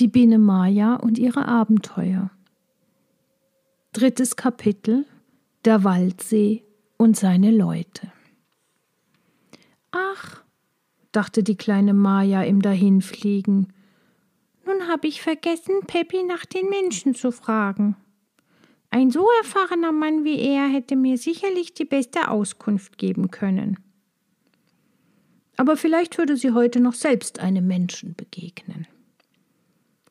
Die Biene Maya und ihre Abenteuer. Drittes Kapitel Der Waldsee und seine Leute. Ach, dachte die kleine Maya im Dahinfliegen, nun habe ich vergessen, Peppi nach den Menschen zu fragen. Ein so erfahrener Mann wie er hätte mir sicherlich die beste Auskunft geben können. Aber vielleicht würde sie heute noch selbst einem Menschen begegnen.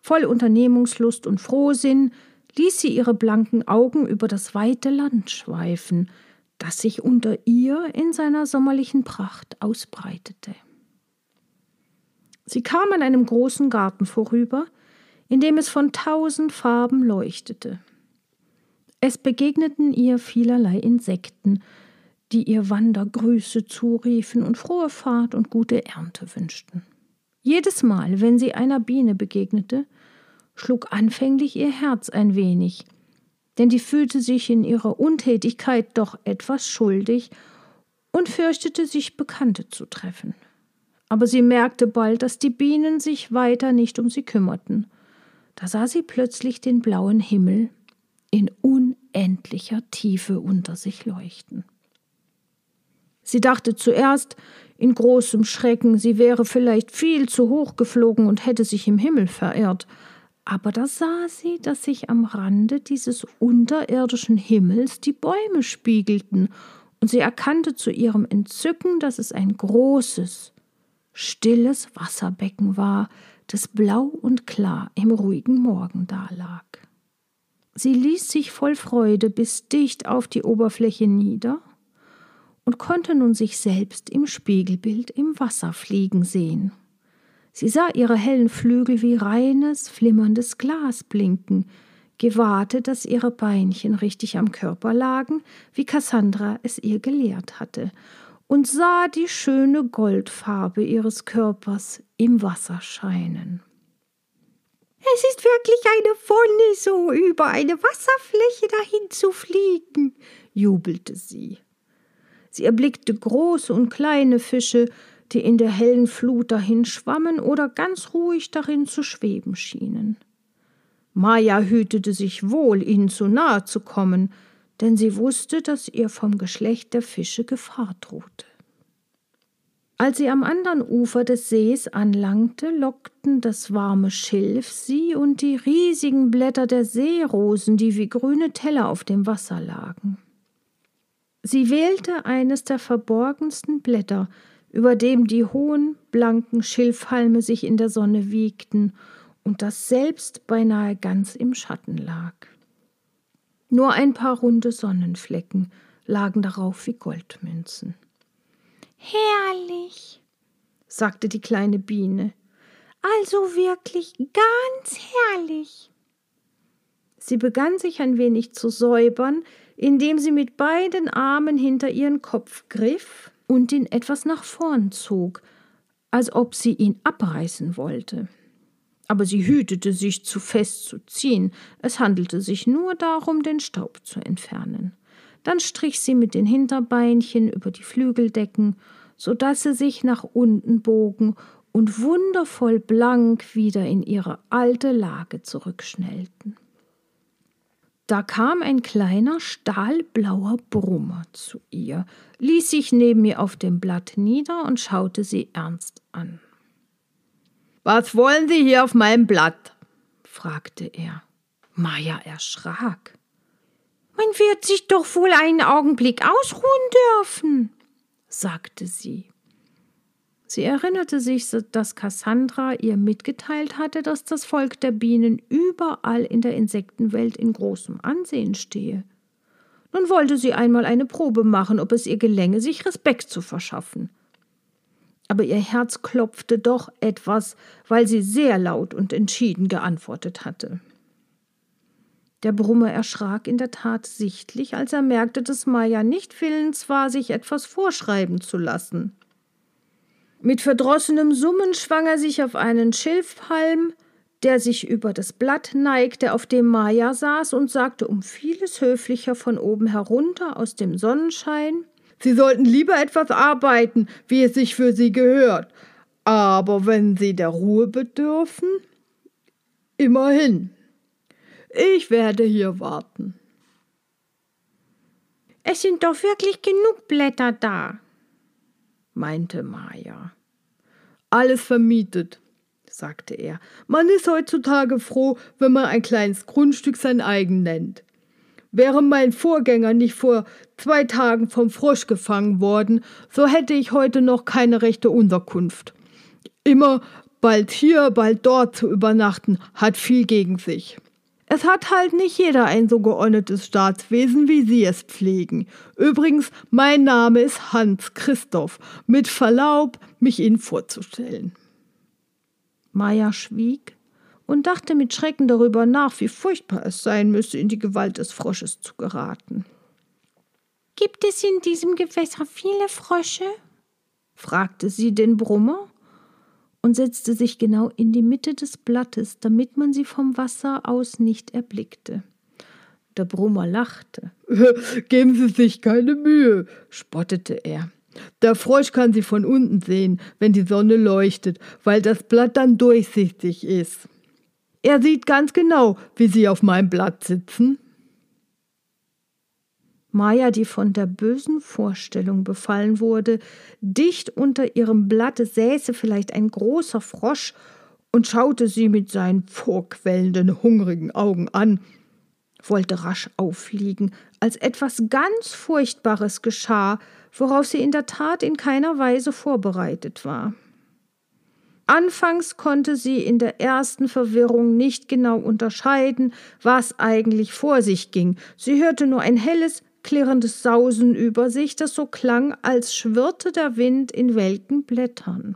Voll Unternehmungslust und Frohsinn ließ sie ihre blanken Augen über das weite Land schweifen, das sich unter ihr in seiner sommerlichen Pracht ausbreitete. Sie kam an einem großen Garten vorüber, in dem es von tausend Farben leuchtete. Es begegneten ihr vielerlei Insekten, die ihr Wandergrüße zuriefen und frohe Fahrt und gute Ernte wünschten. Jedes Mal, wenn sie einer Biene begegnete, schlug anfänglich ihr Herz ein wenig, denn die fühlte sich in ihrer Untätigkeit doch etwas schuldig und fürchtete sich Bekannte zu treffen. Aber sie merkte bald, dass die Bienen sich weiter nicht um sie kümmerten. Da sah sie plötzlich den blauen Himmel in unendlicher Tiefe unter sich leuchten. Sie dachte zuerst in großem Schrecken, sie wäre vielleicht viel zu hoch geflogen und hätte sich im Himmel verirrt, aber da sah sie, dass sich am Rande dieses unterirdischen Himmels die Bäume spiegelten, und sie erkannte zu ihrem Entzücken, dass es ein großes, stilles Wasserbecken war, das blau und klar im ruhigen Morgen dalag. Sie ließ sich voll Freude bis dicht auf die Oberfläche nieder und konnte nun sich selbst im Spiegelbild im Wasser fliegen sehen. Sie sah ihre hellen Flügel wie reines, flimmerndes Glas blinken, gewahrte, dass ihre Beinchen richtig am Körper lagen, wie Cassandra es ihr gelehrt hatte, und sah die schöne Goldfarbe ihres Körpers im Wasser scheinen. Es ist wirklich eine Wonne, so über eine Wasserfläche dahin zu fliegen, jubelte sie. Sie erblickte große und kleine Fische, die in der hellen Flut dahin schwammen oder ganz ruhig darin zu schweben schienen. Maja hütete sich wohl, ihnen zu nahe zu kommen, denn sie wusste, dass ihr vom Geschlecht der Fische Gefahr drohte. Als sie am anderen Ufer des Sees anlangte, lockten das warme Schilf sie und die riesigen Blätter der Seerosen, die wie grüne Teller auf dem Wasser lagen. Sie wählte eines der verborgensten Blätter, über dem die hohen, blanken Schilfhalme sich in der Sonne wiegten und das selbst beinahe ganz im Schatten lag. Nur ein paar runde Sonnenflecken lagen darauf wie Goldmünzen. Herrlich, sagte die kleine Biene. Also wirklich ganz herrlich. Sie begann sich ein wenig zu säubern, indem sie mit beiden Armen hinter ihren Kopf griff und ihn etwas nach vorn zog, als ob sie ihn abreißen wollte. Aber sie hütete sich zu fest zu ziehen, es handelte sich nur darum, den Staub zu entfernen. Dann strich sie mit den Hinterbeinchen über die Flügeldecken, so dass sie sich nach unten bogen und wundervoll blank wieder in ihre alte Lage zurückschnellten. Da kam ein kleiner stahlblauer Brummer zu ihr, ließ sich neben ihr auf dem Blatt nieder und schaute sie ernst an. Was wollen Sie hier auf meinem Blatt? fragte er. Maja erschrak. Man wird sich doch wohl einen Augenblick ausruhen dürfen, sagte sie. Sie erinnerte sich, dass Cassandra ihr mitgeteilt hatte, dass das Volk der Bienen überall in der Insektenwelt in großem Ansehen stehe. Nun wollte sie einmal eine Probe machen, ob es ihr gelänge, sich Respekt zu verschaffen. Aber ihr Herz klopfte doch etwas, weil sie sehr laut und entschieden geantwortet hatte. Der Brummer erschrak in der Tat sichtlich, als er merkte, dass Maja nicht willens war, sich etwas vorschreiben zu lassen. Mit verdrossenem Summen schwang er sich auf einen Schilfhalm, der sich über das Blatt neigte, auf dem Maja saß, und sagte um vieles höflicher von oben herunter aus dem Sonnenschein Sie sollten lieber etwas arbeiten, wie es sich für Sie gehört. Aber wenn Sie der Ruhe bedürfen, Immerhin. Ich werde hier warten. Es sind doch wirklich genug Blätter da, meinte Maja. Alles vermietet, sagte er. Man ist heutzutage froh, wenn man ein kleines Grundstück sein eigen nennt. Wäre mein Vorgänger nicht vor zwei Tagen vom Frosch gefangen worden, so hätte ich heute noch keine rechte Unterkunft. Immer bald hier, bald dort zu übernachten, hat viel gegen sich. Es hat halt nicht jeder ein so geordnetes Staatswesen, wie Sie es pflegen. Übrigens, mein Name ist Hans Christoph. Mit Verlaub, mich Ihnen vorzustellen. Maya schwieg und dachte mit Schrecken darüber nach, wie furchtbar es sein müsse, in die Gewalt des Frosches zu geraten. Gibt es in diesem Gewässer viele Frösche? fragte sie den Brummer und setzte sich genau in die Mitte des Blattes, damit man sie vom Wasser aus nicht erblickte. Der Brummer lachte. Geben Sie sich keine Mühe, spottete er. Der Frosch kann sie von unten sehen, wenn die Sonne leuchtet, weil das Blatt dann durchsichtig ist. Er sieht ganz genau, wie Sie auf meinem Blatt sitzen. Maja, die von der bösen Vorstellung befallen wurde, dicht unter ihrem Blatt säße vielleicht ein großer Frosch und schaute sie mit seinen vorquellenden, hungrigen Augen an, wollte rasch auffliegen, als etwas ganz Furchtbares geschah, worauf sie in der Tat in keiner Weise vorbereitet war. Anfangs konnte sie in der ersten Verwirrung nicht genau unterscheiden, was eigentlich vor sich ging. Sie hörte nur ein helles, klirrendes Sausen über sich, das so klang, als schwirrte der Wind in welken Blättern.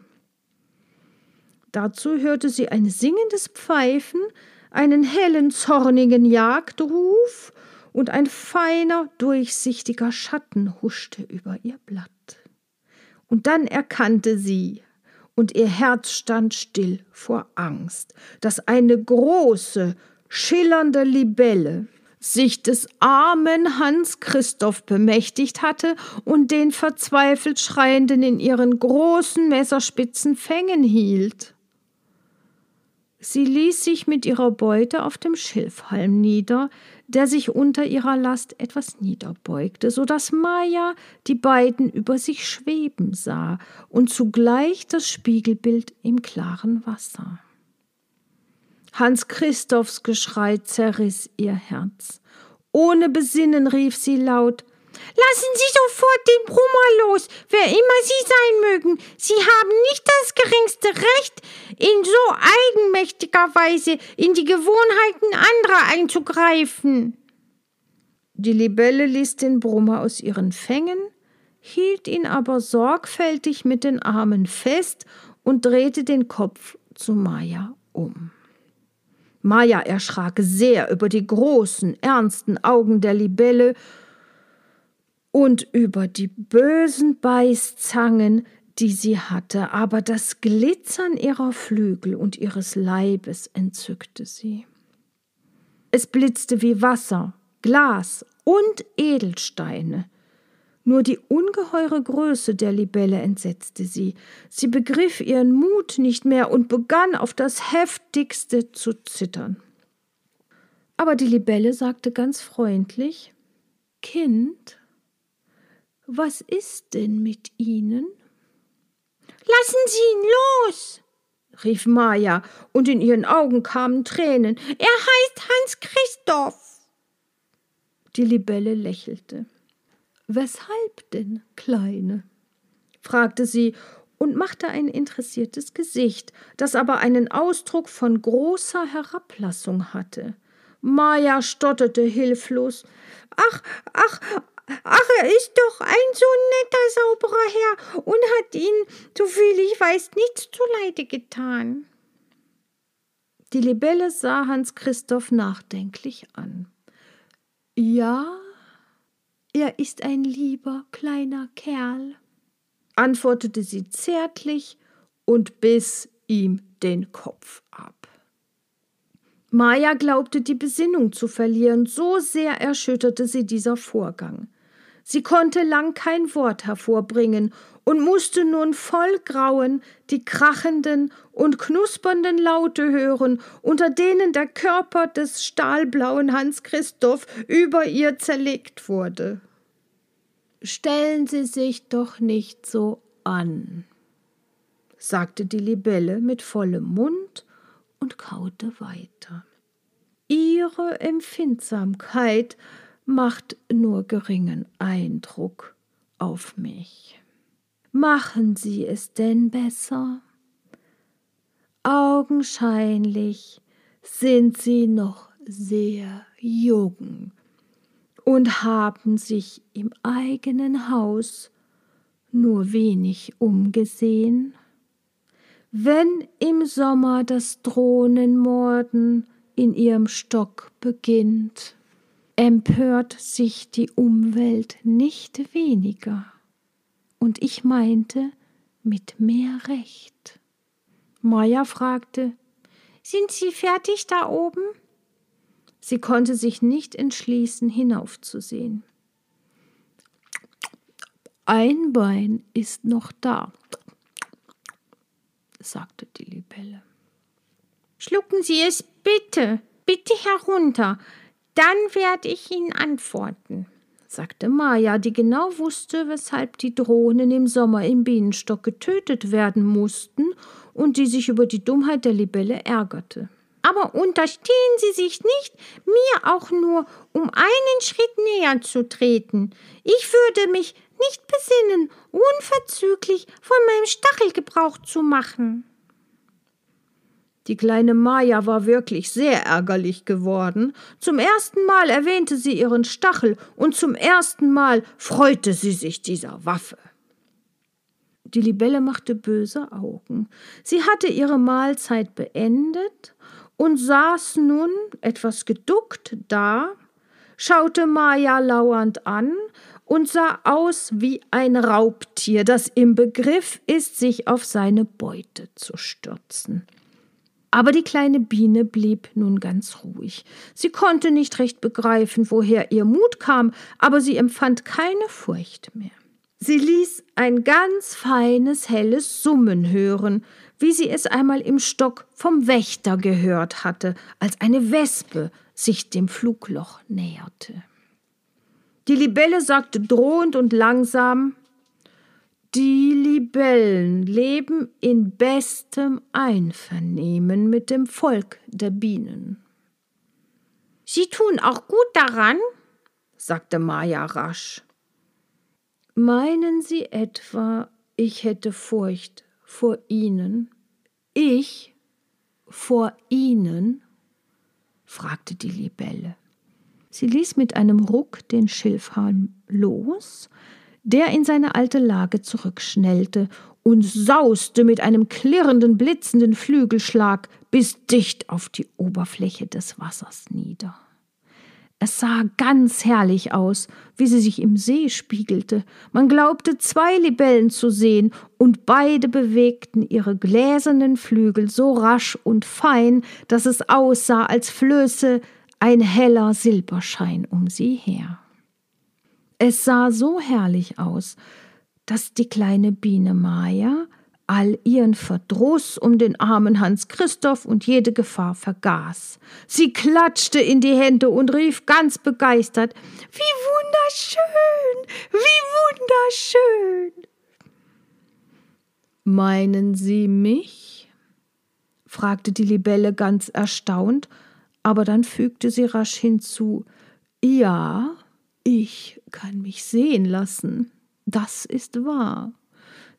Dazu hörte sie ein singendes Pfeifen, einen hellen, zornigen Jagdruf, und ein feiner, durchsichtiger Schatten huschte über ihr Blatt. Und dann erkannte sie, und ihr Herz stand still vor Angst, dass eine große, schillernde Libelle sich des armen Hans Christoph bemächtigt hatte und den verzweifelt Schreienden in ihren großen messerspitzen Fängen hielt. Sie ließ sich mit ihrer Beute auf dem Schilfhalm nieder, der sich unter ihrer Last etwas niederbeugte, so dass Maja die beiden über sich schweben sah und zugleich das Spiegelbild im klaren Wasser. Hans Christophs Geschrei zerriss ihr Herz. Ohne Besinnen rief sie laut Lassen Sie sofort den Brummer los, wer immer Sie sein mögen. Sie haben nicht das geringste Recht, in so eigenmächtiger Weise in die Gewohnheiten anderer einzugreifen. Die Libelle ließ den Brummer aus ihren Fängen, hielt ihn aber sorgfältig mit den Armen fest und drehte den Kopf zu Maja um. Maja erschrak sehr über die großen, ernsten Augen der Libelle und über die bösen Beißzangen, die sie hatte, aber das Glitzern ihrer Flügel und ihres Leibes entzückte sie. Es blitzte wie Wasser, Glas und Edelsteine. Nur die ungeheure Größe der Libelle entsetzte sie. Sie begriff ihren Mut nicht mehr und begann auf das heftigste zu zittern. Aber die Libelle sagte ganz freundlich Kind, was ist denn mit Ihnen? Lassen Sie ihn los, rief Maja, und in ihren Augen kamen Tränen. Er heißt Hans Christoph. Die Libelle lächelte. Weshalb denn, Kleine? fragte sie und machte ein interessiertes Gesicht, das aber einen Ausdruck von großer Herablassung hatte. Maja stotterte hilflos. Ach, ach, ach, er ist doch ein so netter, sauberer Herr und hat Ihnen, soviel ich weiß, nichts zuleide getan. Die Libelle sah Hans Christoph nachdenklich an. Ja, er ist ein lieber kleiner Kerl, antwortete sie zärtlich und biss ihm den Kopf ab. Maja glaubte die Besinnung zu verlieren, so sehr erschütterte sie dieser Vorgang. Sie konnte lang kein Wort hervorbringen, und musste nun voll Grauen die krachenden und knuspernden Laute hören, unter denen der Körper des stahlblauen Hans Christoph über ihr zerlegt wurde. Stellen Sie sich doch nicht so an, sagte die Libelle mit vollem Mund und kaute weiter. Ihre Empfindsamkeit macht nur geringen Eindruck auf mich. Machen Sie es denn besser? Augenscheinlich sind Sie noch sehr jung und haben sich im eigenen Haus nur wenig umgesehen. Wenn im Sommer das Drohnenmorden in ihrem Stock beginnt, empört sich die Umwelt nicht weniger. Und ich meinte mit mehr Recht. Maja fragte, Sind Sie fertig da oben? Sie konnte sich nicht entschließen, hinaufzusehen. Ein Bein ist noch da, sagte die Libelle. Schlucken Sie es bitte, bitte herunter, dann werde ich Ihnen antworten, sagte Maja, die genau wusste, weshalb die Drohnen im Sommer im Bienenstock getötet werden mussten und die sich über die Dummheit der Libelle ärgerte. Aber unterstehen Sie sich nicht, mir auch nur um einen Schritt näher zu treten. Ich würde mich nicht besinnen, unverzüglich von meinem Stachel Gebrauch zu machen. Die kleine Maja war wirklich sehr ärgerlich geworden. Zum ersten Mal erwähnte sie ihren Stachel und zum ersten Mal freute sie sich dieser Waffe. Die Libelle machte böse Augen. Sie hatte ihre Mahlzeit beendet und saß nun etwas geduckt da, schaute Maja lauernd an und sah aus wie ein Raubtier, das im Begriff ist, sich auf seine Beute zu stürzen. Aber die kleine Biene blieb nun ganz ruhig. Sie konnte nicht recht begreifen, woher ihr Mut kam, aber sie empfand keine Furcht mehr. Sie ließ ein ganz feines, helles Summen hören, wie sie es einmal im Stock vom Wächter gehört hatte, als eine Wespe sich dem Flugloch näherte. Die Libelle sagte drohend und langsam die Libellen leben in bestem Einvernehmen mit dem Volk der Bienen. Sie tun auch gut daran, sagte Maja rasch. Meinen Sie etwa, ich hätte Furcht vor Ihnen? Ich vor Ihnen? fragte die Libelle. Sie ließ mit einem Ruck den Schilfhahn los, der in seine alte Lage zurückschnellte und sauste mit einem klirrenden, blitzenden Flügelschlag bis dicht auf die Oberfläche des Wassers nieder. Es sah ganz herrlich aus, wie sie sich im See spiegelte. Man glaubte, zwei Libellen zu sehen, und beide bewegten ihre gläsernen Flügel so rasch und fein, dass es aussah, als flöße ein heller Silberschein um sie her. Es sah so herrlich aus, dass die kleine Biene Maja all ihren Verdruss um den armen Hans Christoph und jede Gefahr vergaß. Sie klatschte in die Hände und rief ganz begeistert Wie wunderschön, wie wunderschön. Meinen Sie mich? fragte die Libelle ganz erstaunt, aber dann fügte sie rasch hinzu Ja, ich kann mich sehen lassen. Das ist wahr.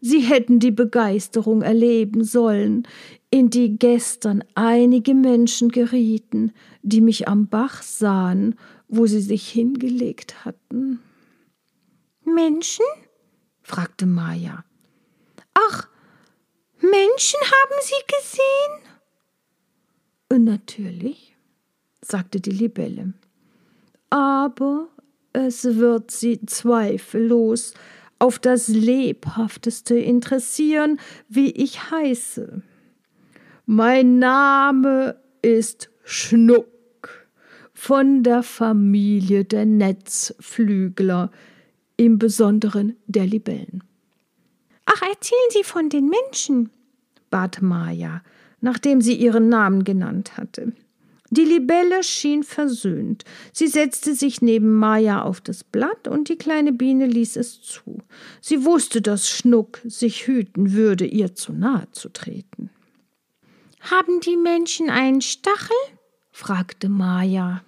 Sie hätten die Begeisterung erleben sollen, in die gestern einige Menschen gerieten, die mich am Bach sahen, wo sie sich hingelegt hatten. Menschen? fragte Maja. Ach, Menschen haben Sie gesehen? Natürlich, sagte die Libelle. Aber es wird sie zweifellos auf das lebhafteste interessieren, wie ich heiße. Mein Name ist Schnuck von der Familie der Netzflügler, im Besonderen der Libellen. Ach, erzählen Sie von den Menschen, bat Maja, nachdem sie ihren Namen genannt hatte. Die Libelle schien versöhnt. Sie setzte sich neben Maja auf das Blatt und die kleine Biene ließ es zu. Sie wusste, dass Schnuck sich hüten würde, ihr zu nahe zu treten. Haben die Menschen einen Stachel? fragte Maja.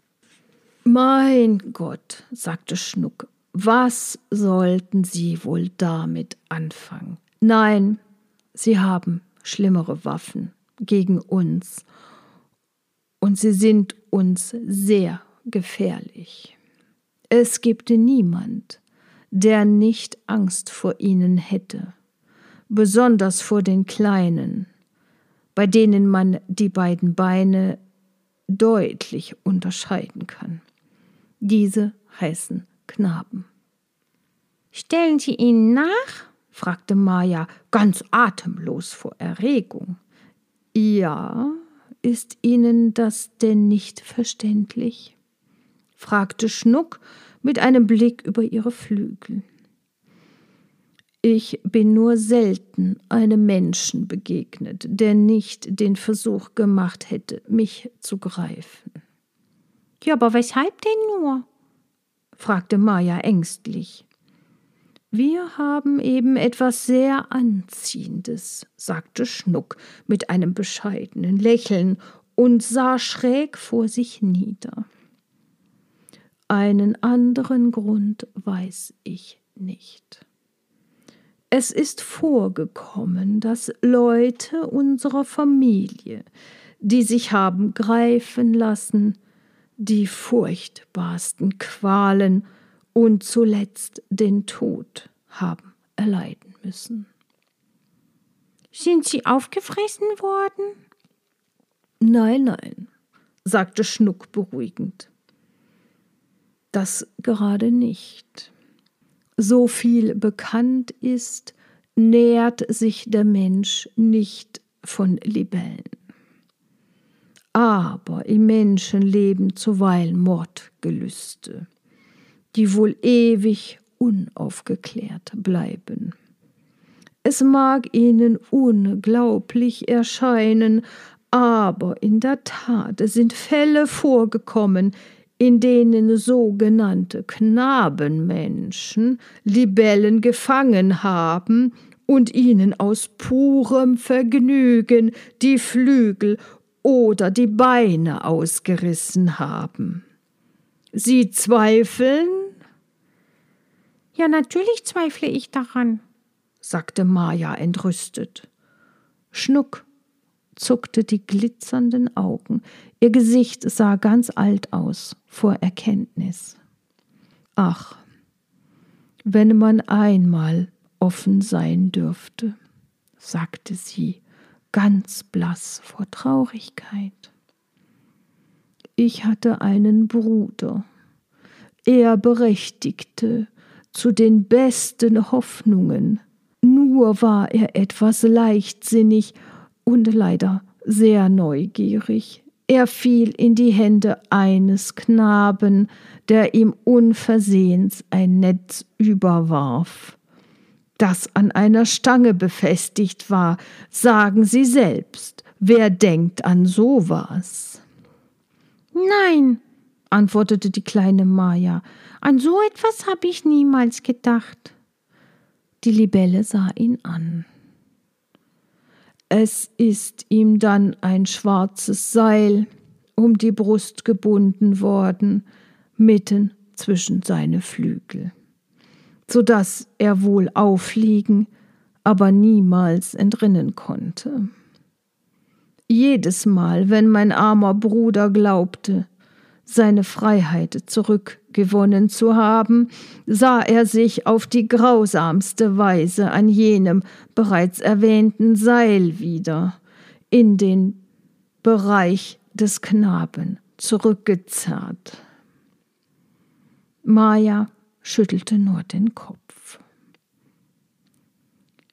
Mein Gott, sagte Schnuck, was sollten Sie wohl damit anfangen? Nein, Sie haben schlimmere Waffen gegen uns und sie sind uns sehr gefährlich. Es gibt niemand, der nicht Angst vor ihnen hätte, besonders vor den Kleinen, bei denen man die beiden Beine deutlich unterscheiden kann. Diese heißen Knaben. Stellen Sie ihnen nach? fragte Maja ganz atemlos vor Erregung. Ja, ist Ihnen das denn nicht verständlich? fragte Schnuck mit einem Blick über ihre Flügel. Ich bin nur selten einem Menschen begegnet, der nicht den Versuch gemacht hätte, mich zu greifen. Ja, aber weshalb denn nur? fragte Maja ängstlich. Wir haben eben etwas sehr Anziehendes, sagte Schnuck mit einem bescheidenen Lächeln und sah schräg vor sich nieder. Einen anderen Grund weiß ich nicht. Es ist vorgekommen, dass Leute unserer Familie, die sich haben greifen lassen, die furchtbarsten Qualen und zuletzt den Tod haben erleiden müssen. Sind sie aufgefressen worden? Nein, nein, sagte Schnuck beruhigend. Das gerade nicht. So viel bekannt ist, nährt sich der Mensch nicht von Libellen. Aber im Menschen leben zuweilen Mordgelüste die wohl ewig unaufgeklärt bleiben. Es mag ihnen unglaublich erscheinen, aber in der Tat sind Fälle vorgekommen, in denen sogenannte Knabenmenschen Libellen gefangen haben und ihnen aus purem Vergnügen die Flügel oder die Beine ausgerissen haben. Sie zweifeln, ja, natürlich zweifle ich daran, sagte Maja entrüstet. Schnuck zuckte die glitzernden Augen. Ihr Gesicht sah ganz alt aus vor Erkenntnis. Ach, wenn man einmal offen sein dürfte, sagte sie, ganz blass vor Traurigkeit. Ich hatte einen Bruder. Er berechtigte zu den besten Hoffnungen. Nur war er etwas leichtsinnig und leider sehr neugierig. Er fiel in die Hände eines Knaben, der ihm unversehens ein Netz überwarf, das an einer Stange befestigt war. Sagen Sie selbst, wer denkt an sowas? Nein, antwortete die kleine Maja, an so etwas habe ich niemals gedacht. Die Libelle sah ihn an. Es ist ihm dann ein schwarzes Seil um die Brust gebunden worden, mitten zwischen seine Flügel, so dass er wohl aufliegen, aber niemals entrinnen konnte. Jedes Mal, wenn mein armer Bruder glaubte, seine Freiheit zurückgewonnen zu haben, sah er sich auf die grausamste Weise an jenem bereits erwähnten Seil wieder in den Bereich des Knaben zurückgezerrt. Maja schüttelte nur den Kopf.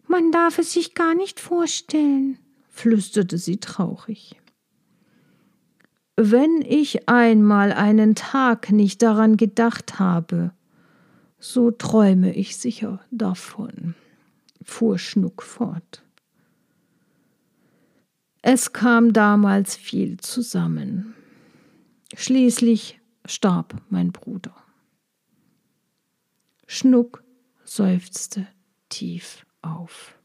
Man darf es sich gar nicht vorstellen, flüsterte sie traurig. Wenn ich einmal einen Tag nicht daran gedacht habe, so träume ich sicher davon, fuhr Schnuck fort. Es kam damals viel zusammen. Schließlich starb mein Bruder. Schnuck seufzte tief auf.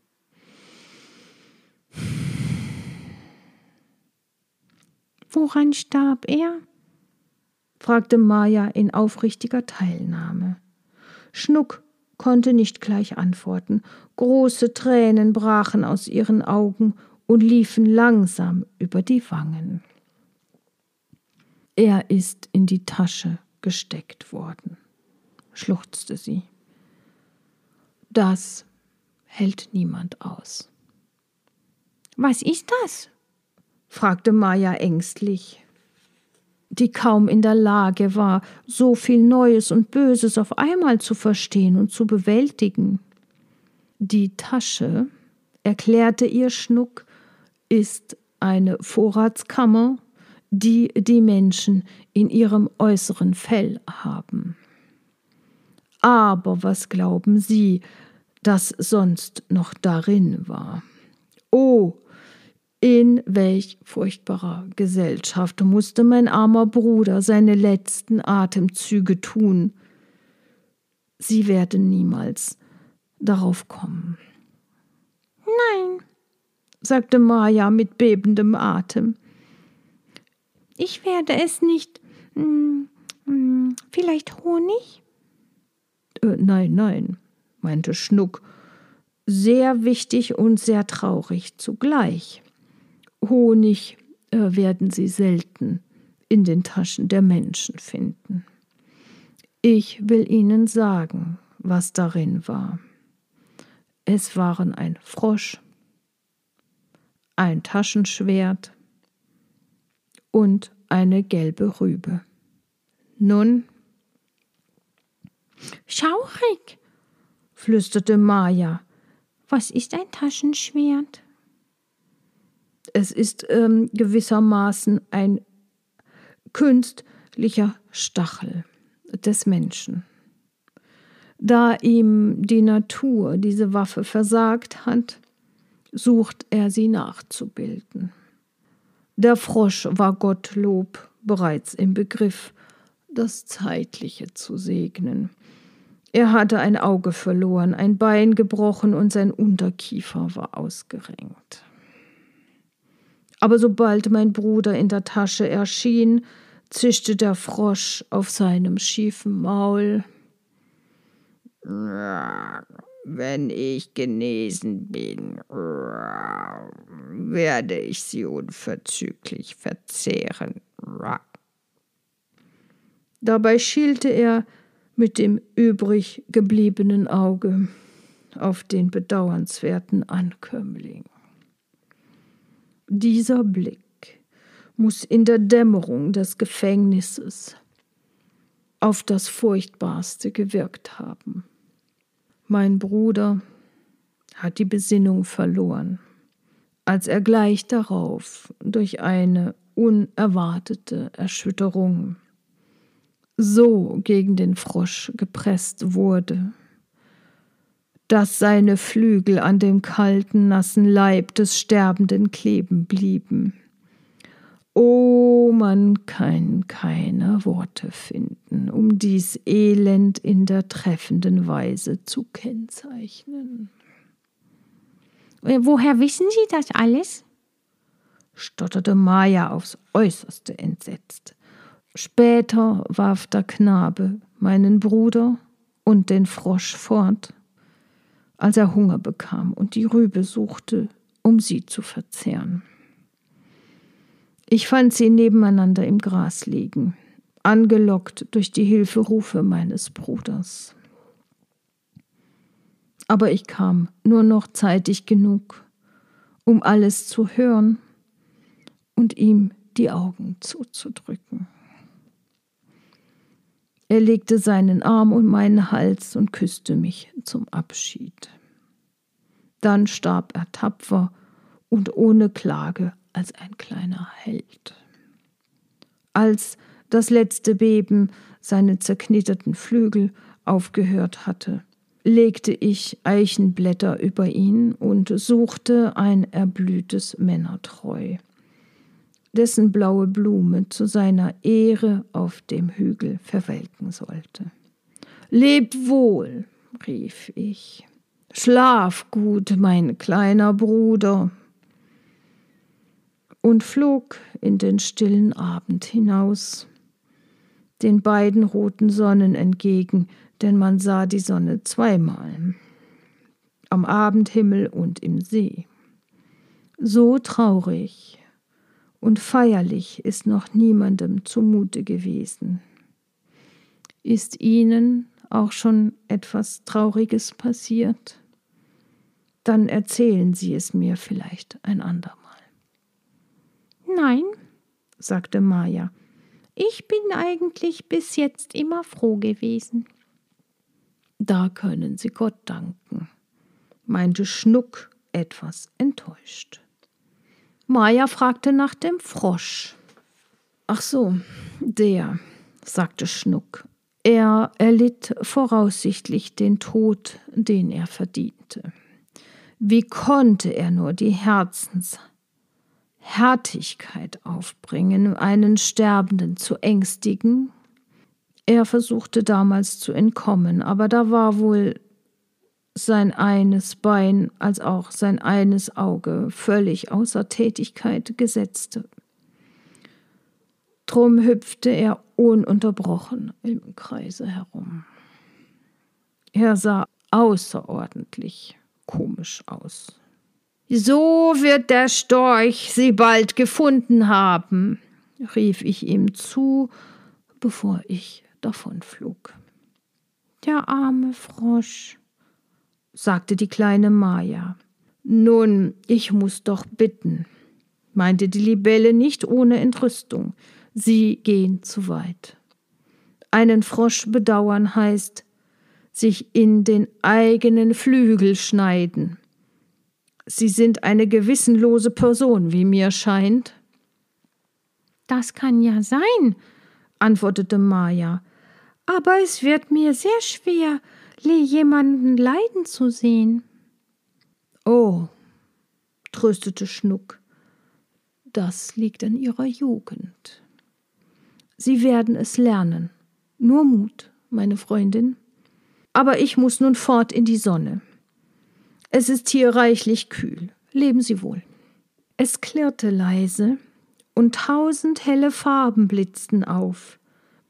Woran starb er? fragte Maja in aufrichtiger Teilnahme. Schnuck konnte nicht gleich antworten. Große Tränen brachen aus ihren Augen und liefen langsam über die Wangen. Er ist in die Tasche gesteckt worden, schluchzte sie. Das hält niemand aus. Was ist das? Fragte Maja ängstlich, die kaum in der Lage war, so viel Neues und Böses auf einmal zu verstehen und zu bewältigen. Die Tasche, erklärte ihr Schnuck, ist eine Vorratskammer, die die Menschen in ihrem äußeren Fell haben. Aber was glauben Sie, dass sonst noch darin war? Oh, in welch furchtbarer Gesellschaft musste mein armer Bruder seine letzten Atemzüge tun. Sie werden niemals darauf kommen. Nein, sagte Maja mit bebendem Atem. Ich werde es nicht. Hm, hm, vielleicht Honig? Äh, nein, nein, meinte Schnuck, sehr wichtig und sehr traurig zugleich. Honig äh, werden Sie selten in den Taschen der Menschen finden. Ich will Ihnen sagen, was darin war. Es waren ein Frosch, ein Taschenschwert und eine gelbe Rübe. Nun? Schaurig, flüsterte Maja. Was ist ein Taschenschwert? Es ist ähm, gewissermaßen ein künstlicher Stachel des Menschen. Da ihm die Natur diese Waffe versagt hat, sucht er sie nachzubilden. Der Frosch war Gottlob bereits im Begriff, das Zeitliche zu segnen. Er hatte ein Auge verloren, ein Bein gebrochen und sein Unterkiefer war ausgerenkt. Aber sobald mein Bruder in der Tasche erschien, zischte der Frosch auf seinem schiefen Maul. Wenn ich genesen bin, werde ich sie unverzüglich verzehren. Dabei schielte er mit dem übrig gebliebenen Auge auf den bedauernswerten Ankömmling. Dieser Blick muss in der Dämmerung des Gefängnisses auf das Furchtbarste gewirkt haben. Mein Bruder hat die Besinnung verloren, als er gleich darauf durch eine unerwartete Erschütterung so gegen den Frosch gepresst wurde, dass seine Flügel an dem kalten, nassen Leib des Sterbenden kleben blieben. Oh, man kann keine Worte finden, um dies Elend in der treffenden Weise zu kennzeichnen. Äh, woher wissen Sie das alles? stotterte Maja aufs äußerste entsetzt. Später warf der Knabe meinen Bruder und den Frosch fort als er Hunger bekam und die Rübe suchte, um sie zu verzehren. Ich fand sie nebeneinander im Gras liegen, angelockt durch die Hilferufe meines Bruders. Aber ich kam nur noch zeitig genug, um alles zu hören und ihm die Augen zuzudrücken. Er legte seinen Arm um meinen Hals und küsste mich zum Abschied. Dann starb er tapfer und ohne Klage als ein kleiner Held. Als das letzte Beben seine zerknitterten Flügel aufgehört hatte, legte ich Eichenblätter über ihn und suchte ein erblühtes Männertreu, dessen blaue Blume zu seiner Ehre auf dem Hügel verwelken sollte. Leb wohl, rief ich. Schlaf gut, mein kleiner Bruder. Und flog in den stillen Abend hinaus, den beiden roten Sonnen entgegen, denn man sah die Sonne zweimal, am Abendhimmel und im See. So traurig und feierlich ist noch niemandem zumute gewesen. Ist Ihnen auch schon etwas Trauriges passiert? Dann erzählen Sie es mir vielleicht ein andermal. Nein, sagte Maja, ich bin eigentlich bis jetzt immer froh gewesen. Da können Sie Gott danken, meinte Schnuck etwas enttäuscht. Maja fragte nach dem Frosch. Ach so, der, sagte Schnuck. Er erlitt voraussichtlich den Tod, den er verdiente. Wie konnte er nur die Herzenshärtigkeit aufbringen, einen Sterbenden zu ängstigen er versuchte damals zu entkommen, aber da war wohl sein eines Bein als auch sein eines Auge völlig außer Tätigkeit gesetzt. Drum hüpfte er ununterbrochen im Kreise herum. Er sah außerordentlich komisch aus. So wird der Storch sie bald gefunden haben, rief ich ihm zu, bevor ich davonflog. Der arme Frosch, sagte die kleine Maja. Nun, ich muss doch bitten, meinte die Libelle nicht ohne Entrüstung. Sie gehen zu weit. Einen Frosch bedauern heißt, sich in den eigenen Flügel schneiden. Sie sind eine gewissenlose Person, wie mir scheint. Das kann ja sein, antwortete Maja aber es wird mir sehr schwer, jemanden leiden zu sehen. Oh, tröstete Schnuck, das liegt an ihrer Jugend. Sie werden es lernen. Nur Mut, meine Freundin. Aber ich muss nun fort in die Sonne. Es ist hier reichlich kühl. Leben Sie wohl. Es klirrte leise, und tausend helle Farben blitzten auf,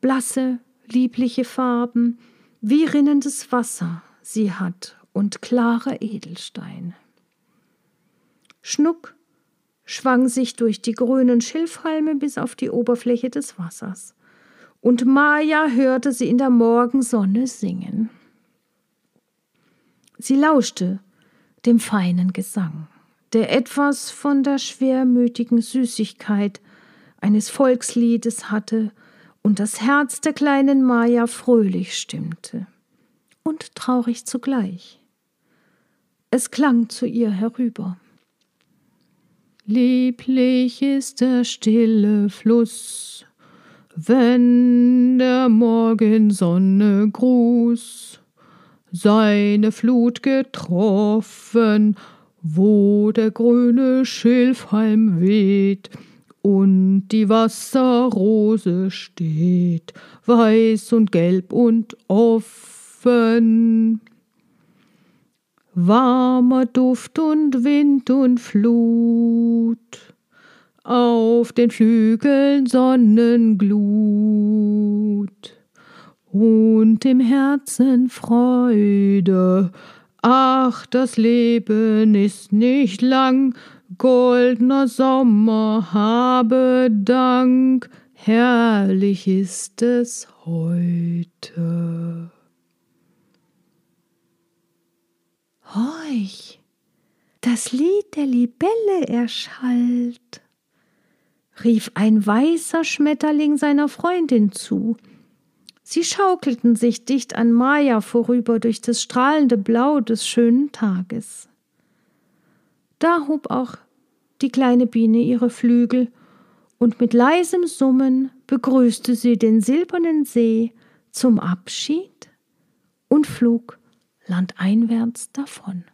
blasse, liebliche Farben, wie rinnendes Wasser sie hat und klare Edelsteine. Schnuck schwang sich durch die grünen Schilfhalme bis auf die Oberfläche des Wassers, und Maja hörte sie in der Morgensonne singen. Sie lauschte dem feinen Gesang, der etwas von der schwermütigen Süßigkeit eines Volksliedes hatte und das Herz der kleinen Maja fröhlich stimmte und traurig zugleich. Es klang zu ihr herüber. Lieblich ist der stille Fluss, wenn der Morgensonne Gruß seine Flut getroffen, wo der grüne Schilfhalm weht, und die Wasserrose steht, weiß und gelb und offen. Warmer Duft und Wind und Flut, auf den Flügeln Sonnenglut und im Herzen Freude. Ach, das Leben ist nicht lang, goldener Sommer, habe Dank, herrlich ist es heute. Horch, das Lied der Libelle erschallt, rief ein weißer Schmetterling seiner Freundin zu. Sie schaukelten sich dicht an Maja vorüber durch das strahlende Blau des schönen Tages. Da hob auch die kleine Biene ihre Flügel, und mit leisem Summen begrüßte sie den silbernen See zum Abschied und flog landeinwärts davon.